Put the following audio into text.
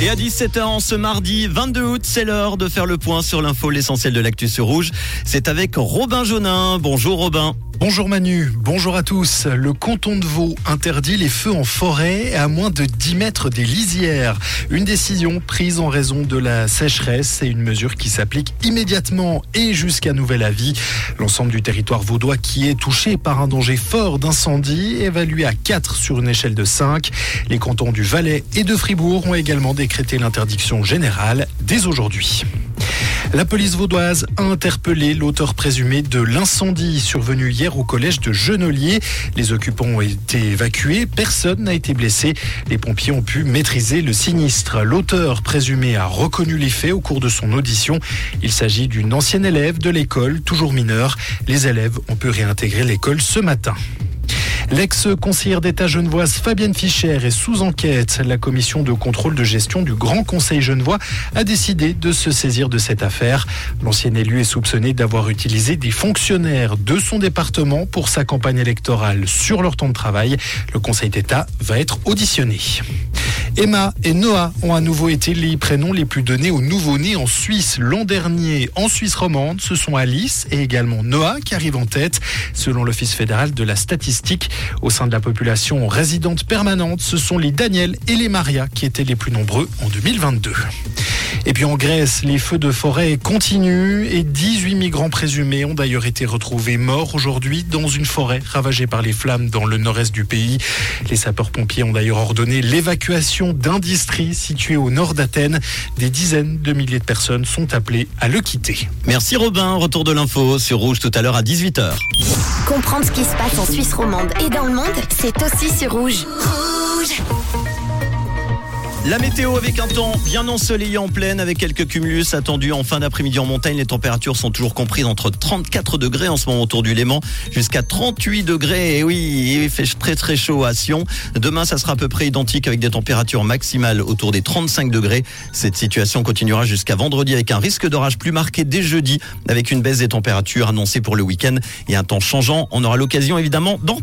Et à 17h en ce mardi 22 août, c'est l'heure de faire le point sur l'info, l'essentiel de l'actu rouge. C'est avec Robin Jonin. Bonjour Robin. Bonjour Manu, bonjour à tous. Le canton de Vaud interdit les feux en forêt à moins de 10 mètres des lisières. Une décision prise en raison de la sécheresse et une mesure qui s'applique immédiatement et jusqu'à nouvel avis. L'ensemble du territoire vaudois qui est touché par un danger fort d'incendie, évalué à 4 sur une échelle de 5. Les cantons du Valais et de Fribourg ont également décrété l'interdiction générale dès aujourd'hui. La police vaudoise a interpellé l'auteur présumé de l'incendie survenu hier au collège de Genolier. Les occupants ont été évacués, personne n'a été blessé. Les pompiers ont pu maîtriser le sinistre. L'auteur présumé a reconnu les faits au cours de son audition. Il s'agit d'une ancienne élève de l'école, toujours mineure. Les élèves ont pu réintégrer l'école ce matin. L'ex-conseillère d'État genevoise Fabienne Fischer est sous enquête. La commission de contrôle de gestion du Grand Conseil genevois a décidé de se saisir de cette affaire. L'ancienne élue est soupçonnée d'avoir utilisé des fonctionnaires de son département pour sa campagne électorale sur leur temps de travail. Le Conseil d'État va être auditionné. Emma et Noah ont à nouveau été les prénoms les plus donnés aux nouveau-nés en Suisse. L'an dernier, en Suisse romande, ce sont Alice et également Noah qui arrivent en tête. Selon l'Office fédéral de la statistique, au sein de la population résidente permanente, ce sont les Daniel et les Maria qui étaient les plus nombreux en 2022. Et puis en Grèce, les feux de forêt continuent et 18 migrants présumés ont d'ailleurs été retrouvés morts aujourd'hui dans une forêt ravagée par les flammes dans le nord-est du pays. Les sapeurs-pompiers ont d'ailleurs ordonné l'évacuation d'industries situées au nord d'Athènes. Des dizaines de milliers de personnes sont appelées à le quitter. Merci Robin, retour de l'info sur Rouge tout à l'heure à 18h. Comprendre ce qui se passe en Suisse romande et dans le monde, c'est aussi sur Rouge. Rouge la météo avec un temps bien ensoleillé en pleine avec quelques cumulus attendus en fin d'après-midi en montagne. Les températures sont toujours comprises entre 34 degrés en ce moment autour du Léman jusqu'à 38 degrés. Et oui, il fait très très chaud à Sion. Demain, ça sera à peu près identique avec des températures maximales autour des 35 degrés. Cette situation continuera jusqu'à vendredi avec un risque d'orage plus marqué dès jeudi avec une baisse des températures annoncée pour le week-end et un temps changeant. On aura l'occasion évidemment d'en